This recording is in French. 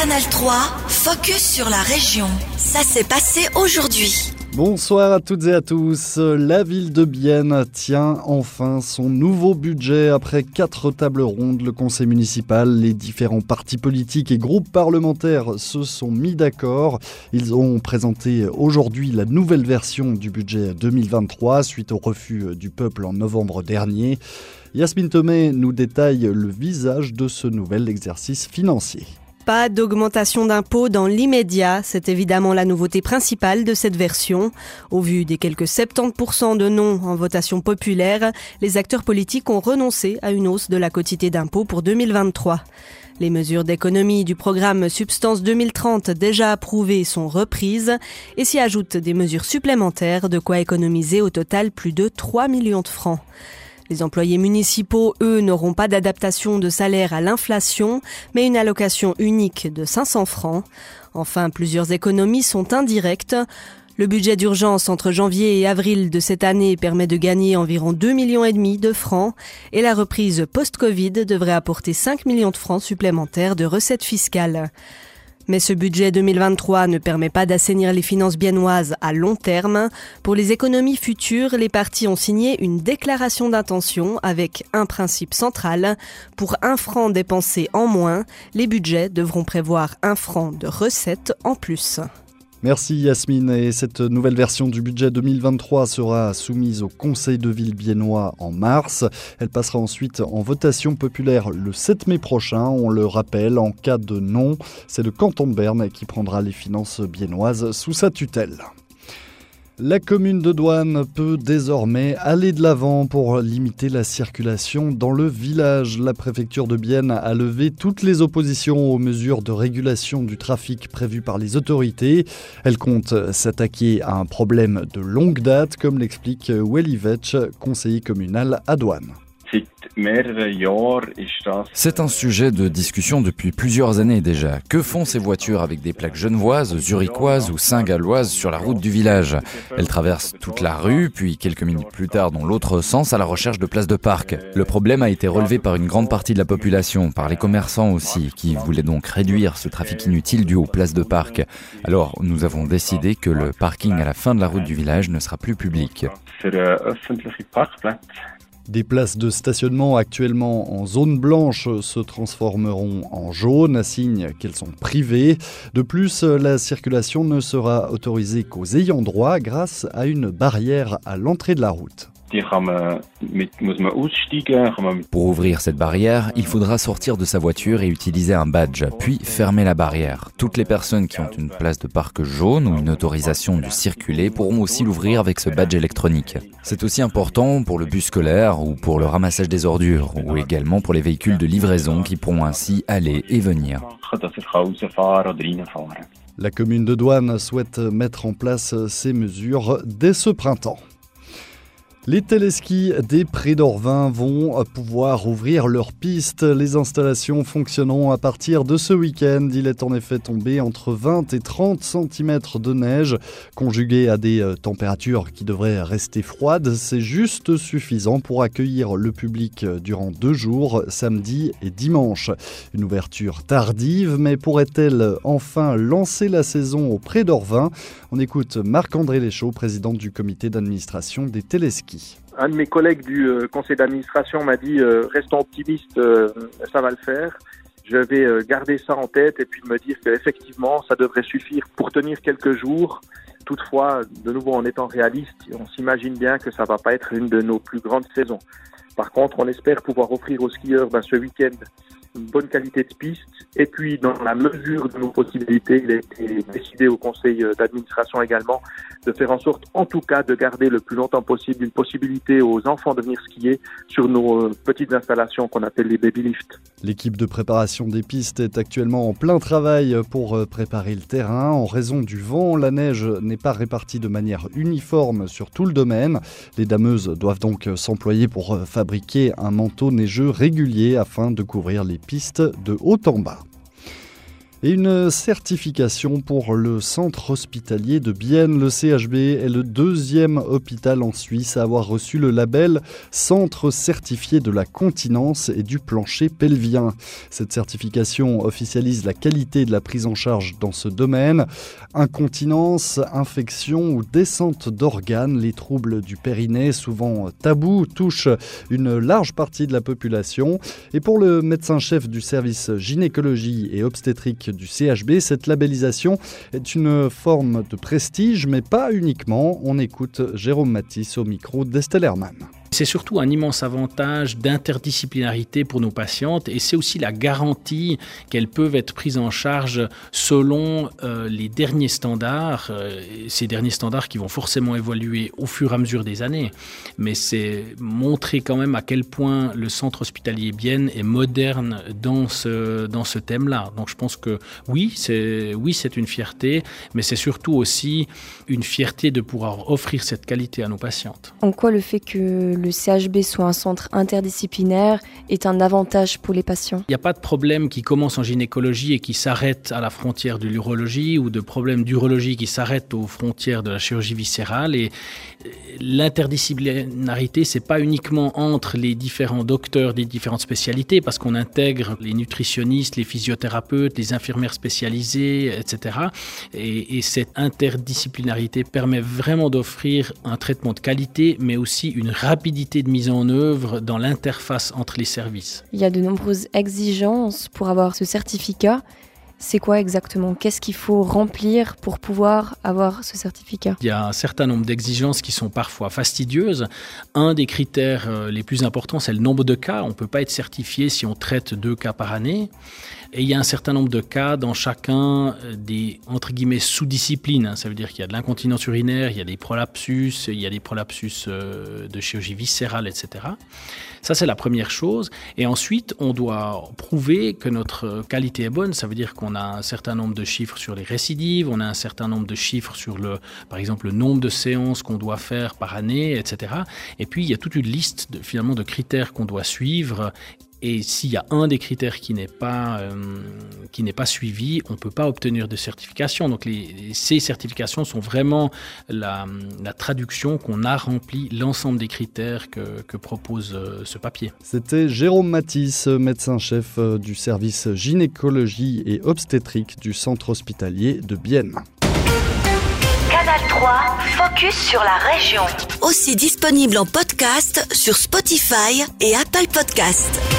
Canal 3, focus sur la région. Ça s'est passé aujourd'hui. Bonsoir à toutes et à tous. La ville de Bienne tient enfin son nouveau budget après quatre tables rondes. Le conseil municipal, les différents partis politiques et groupes parlementaires se sont mis d'accord. Ils ont présenté aujourd'hui la nouvelle version du budget 2023 suite au refus du peuple en novembre dernier. Yasmine Thomé nous détaille le visage de ce nouvel exercice financier. Pas d'augmentation d'impôts dans l'immédiat, c'est évidemment la nouveauté principale de cette version. Au vu des quelques 70% de non en votation populaire, les acteurs politiques ont renoncé à une hausse de la quotité d'impôts pour 2023. Les mesures d'économie du programme Substance 2030 déjà approuvées sont reprises et s'y ajoutent des mesures supplémentaires de quoi économiser au total plus de 3 millions de francs. Les employés municipaux, eux, n'auront pas d'adaptation de salaire à l'inflation, mais une allocation unique de 500 francs. Enfin, plusieurs économies sont indirectes. Le budget d'urgence entre janvier et avril de cette année permet de gagner environ 2 millions et demi de francs et la reprise post-Covid devrait apporter 5 millions de francs supplémentaires de recettes fiscales. Mais ce budget 2023 ne permet pas d'assainir les finances biennoises à long terme. Pour les économies futures, les partis ont signé une déclaration d'intention avec un principe central. Pour un franc dépensé en moins, les budgets devront prévoir un franc de recettes en plus. Merci Yasmine. Et cette nouvelle version du budget 2023 sera soumise au Conseil de ville biennois en mars. Elle passera ensuite en votation populaire le 7 mai prochain. On le rappelle, en cas de non, c'est le canton de Berne qui prendra les finances biennoises sous sa tutelle. La commune de Douane peut désormais aller de l'avant pour limiter la circulation dans le village. La préfecture de Bienne a levé toutes les oppositions aux mesures de régulation du trafic prévues par les autorités. Elle compte s'attaquer à un problème de longue date, comme l'explique Welly Vetch, conseiller communal à Douane. C'est un sujet de discussion depuis plusieurs années déjà. Que font ces voitures avec des plaques genevoises, zurichoises ou saint-galloises sur la route du village? Elles traversent toute la rue, puis quelques minutes plus tard dans l'autre sens à la recherche de places de parc. Le problème a été relevé par une grande partie de la population, par les commerçants aussi, qui voulaient donc réduire ce trafic inutile dû aux places de parc. Alors nous avons décidé que le parking à la fin de la route du village ne sera plus public. Des places de stationnement actuellement en zone blanche se transformeront en jaune, signe qu'elles sont privées. De plus, la circulation ne sera autorisée qu'aux ayants droit grâce à une barrière à l'entrée de la route. Pour ouvrir cette barrière, il faudra sortir de sa voiture et utiliser un badge, puis fermer la barrière. Toutes les personnes qui ont une place de parc jaune ou une autorisation de circuler pourront aussi l'ouvrir avec ce badge électronique. C'est aussi important pour le bus scolaire ou pour le ramassage des ordures, ou également pour les véhicules de livraison qui pourront ainsi aller et venir. La commune de Douane souhaite mettre en place ces mesures dès ce printemps. Les téléskis des Prés d'Orvin vont pouvoir ouvrir leurs pistes. Les installations fonctionneront à partir de ce week-end. Il est en effet tombé entre 20 et 30 cm de neige, conjugué à des euh, températures qui devraient rester froides. C'est juste suffisant pour accueillir le public durant deux jours, samedi et dimanche. Une ouverture tardive, mais pourrait-elle enfin lancer la saison au Prés d'Orvin? On écoute Marc-André Léchaud, président du comité d'administration des téléskis. Un de mes collègues du euh, conseil d'administration m'a dit euh, restons optimistes, euh, ça va le faire. Je vais garder ça en tête et puis me dire qu'effectivement, ça devrait suffire pour tenir quelques jours. Toutefois, de nouveau, en étant réaliste, on s'imagine bien que ça va pas être une de nos plus grandes saisons. Par contre, on espère pouvoir offrir aux skieurs ben, ce week-end une bonne qualité de piste. Et puis, dans la mesure de nos possibilités, il a été décidé au conseil d'administration également de faire en sorte, en tout cas, de garder le plus longtemps possible une possibilité aux enfants de venir skier sur nos euh, petites installations qu'on appelle les baby lifts. L'équipe de préparation des pistes est actuellement en plein travail pour euh, préparer le terrain. En raison du vent, la neige n'est pas répartie de manière uniforme sur tout le domaine. Les dameuses doivent donc s'employer pour euh, fabriquer un manteau neigeux régulier afin de couvrir les pistes de haut en bas. Et une certification pour le centre hospitalier de Bienne. Le CHB est le deuxième hôpital en Suisse à avoir reçu le label Centre certifié de la continence et du plancher pelvien. Cette certification officialise la qualité de la prise en charge dans ce domaine. Incontinence, infection ou descente d'organes, les troubles du périnée, souvent tabous, touchent une large partie de la population. Et pour le médecin-chef du service gynécologie et obstétrique du CHB. Cette labellisation est une forme de prestige, mais pas uniquement. On écoute Jérôme Matisse au micro d'Estelle Hermann. C'est surtout un immense avantage d'interdisciplinarité pour nos patientes et c'est aussi la garantie qu'elles peuvent être prises en charge selon euh, les derniers standards, euh, ces derniers standards qui vont forcément évoluer au fur et à mesure des années. Mais c'est montrer quand même à quel point le centre hospitalier Bienne est moderne dans ce, dans ce thème-là. Donc je pense que oui, c'est oui, c'est une fierté, mais c'est surtout aussi une fierté de pouvoir offrir cette qualité à nos patientes. En quoi le fait que le CHB soit un centre interdisciplinaire est un avantage pour les patients Il n'y a pas de problème qui commence en gynécologie et qui s'arrête à la frontière de l'urologie ou de problème d'urologie qui s'arrête aux frontières de la chirurgie viscérale. Et euh, l'interdisciplinarité, c'est pas uniquement entre les différents docteurs des différentes spécialités, parce qu'on intègre les nutritionnistes, les physiothérapeutes, les infirmières spécialisées, etc. Et, et cette interdisciplinarité permet vraiment d'offrir un traitement de qualité, mais aussi une rapidité de mise en œuvre dans l'interface entre les services. Il y a de nombreuses exigences pour avoir ce certificat. C'est quoi exactement? Qu'est-ce qu'il faut remplir pour pouvoir avoir ce certificat? Il y a un certain nombre d'exigences qui sont parfois fastidieuses. Un des critères euh, les plus importants, c'est le nombre de cas. On ne peut pas être certifié si on traite deux cas par année. Et il y a un certain nombre de cas dans chacun euh, des, entre guillemets, sous-disciplines. Ça veut dire qu'il y a de l'incontinence urinaire, il y a des prolapsus, il y a des prolapsus euh, de chirurgie viscérale, etc. Ça, c'est la première chose. Et ensuite, on doit prouver que notre qualité est bonne. Ça veut dire qu'on a un certain nombre de chiffres sur les récidives, on a un certain nombre de chiffres sur, le, par exemple, le nombre de séances qu'on doit faire par année, etc. Et puis, il y a toute une liste, de, finalement, de critères qu'on doit suivre et s'il y a un des critères qui n'est pas, euh, qui n'est pas suivi, on ne peut pas obtenir de certification. Donc les, ces certifications sont vraiment la, la traduction qu'on a rempli l'ensemble des critères que, que propose euh, ce papier. C'était Jérôme Matisse, médecin-chef euh, du service gynécologie et obstétrique du centre hospitalier de Bienne. Canal 3, focus sur la région. Aussi disponible en podcast sur Spotify et Apple Podcast.